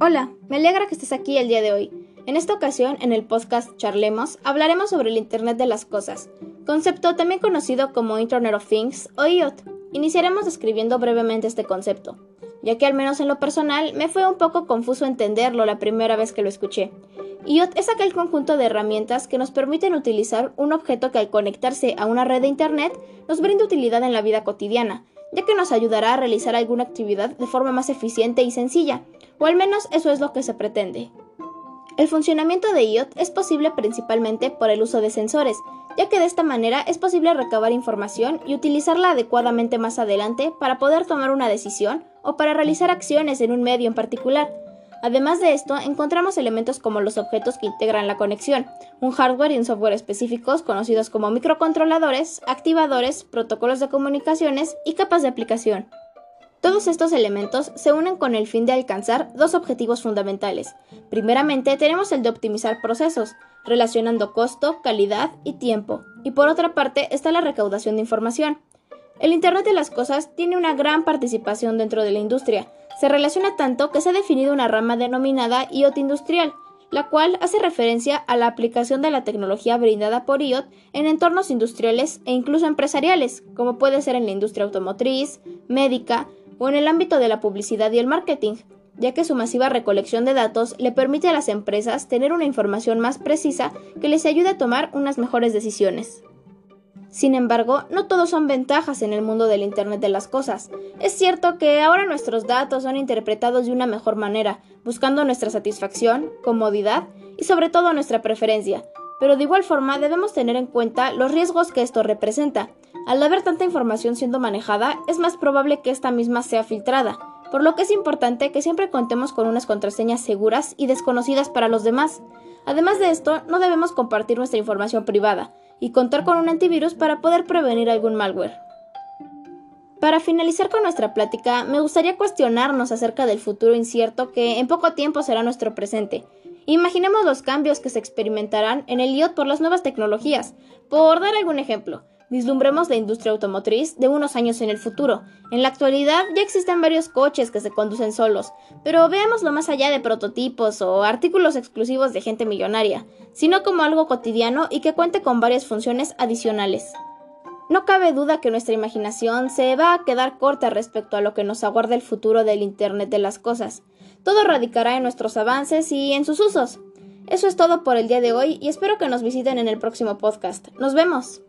Hola, me alegra que estés aquí el día de hoy. En esta ocasión, en el podcast Charlemos, hablaremos sobre el Internet de las Cosas, concepto también conocido como Internet of Things o IoT. Iniciaremos describiendo brevemente este concepto, ya que al menos en lo personal me fue un poco confuso entenderlo la primera vez que lo escuché. IoT es aquel conjunto de herramientas que nos permiten utilizar un objeto que al conectarse a una red de Internet nos brinda utilidad en la vida cotidiana, ya que nos ayudará a realizar alguna actividad de forma más eficiente y sencilla, o al menos eso es lo que se pretende. El funcionamiento de IoT es posible principalmente por el uso de sensores, ya que de esta manera es posible recabar información y utilizarla adecuadamente más adelante para poder tomar una decisión o para realizar acciones en un medio en particular. Además de esto, encontramos elementos como los objetos que integran la conexión, un hardware y un software específicos conocidos como microcontroladores, activadores, protocolos de comunicaciones y capas de aplicación. Todos estos elementos se unen con el fin de alcanzar dos objetivos fundamentales. Primeramente tenemos el de optimizar procesos, relacionando costo, calidad y tiempo, y por otra parte está la recaudación de información. El Internet de las Cosas tiene una gran participación dentro de la industria, se relaciona tanto que se ha definido una rama denominada IoT industrial, la cual hace referencia a la aplicación de la tecnología brindada por IoT en entornos industriales e incluso empresariales, como puede ser en la industria automotriz, médica o en el ámbito de la publicidad y el marketing, ya que su masiva recolección de datos le permite a las empresas tener una información más precisa que les ayude a tomar unas mejores decisiones. Sin embargo, no todos son ventajas en el mundo del Internet de las Cosas. Es cierto que ahora nuestros datos son interpretados de una mejor manera, buscando nuestra satisfacción, comodidad y sobre todo nuestra preferencia, pero de igual forma debemos tener en cuenta los riesgos que esto representa. Al haber tanta información siendo manejada, es más probable que esta misma sea filtrada, por lo que es importante que siempre contemos con unas contraseñas seguras y desconocidas para los demás. Además de esto, no debemos compartir nuestra información privada, y contar con un antivirus para poder prevenir algún malware. Para finalizar con nuestra plática, me gustaría cuestionarnos acerca del futuro incierto que en poco tiempo será nuestro presente. Imaginemos los cambios que se experimentarán en el IoT por las nuevas tecnologías. Por dar algún ejemplo, vislumbremos la industria automotriz de unos años en el futuro. En la actualidad ya existen varios coches que se conducen solos, pero veámoslo más allá de prototipos o artículos exclusivos de gente millonaria, sino como algo cotidiano y que cuente con varias funciones adicionales. No cabe duda que nuestra imaginación se va a quedar corta respecto a lo que nos aguarda el futuro del Internet de las Cosas. Todo radicará en nuestros avances y en sus usos. Eso es todo por el día de hoy y espero que nos visiten en el próximo podcast. Nos vemos.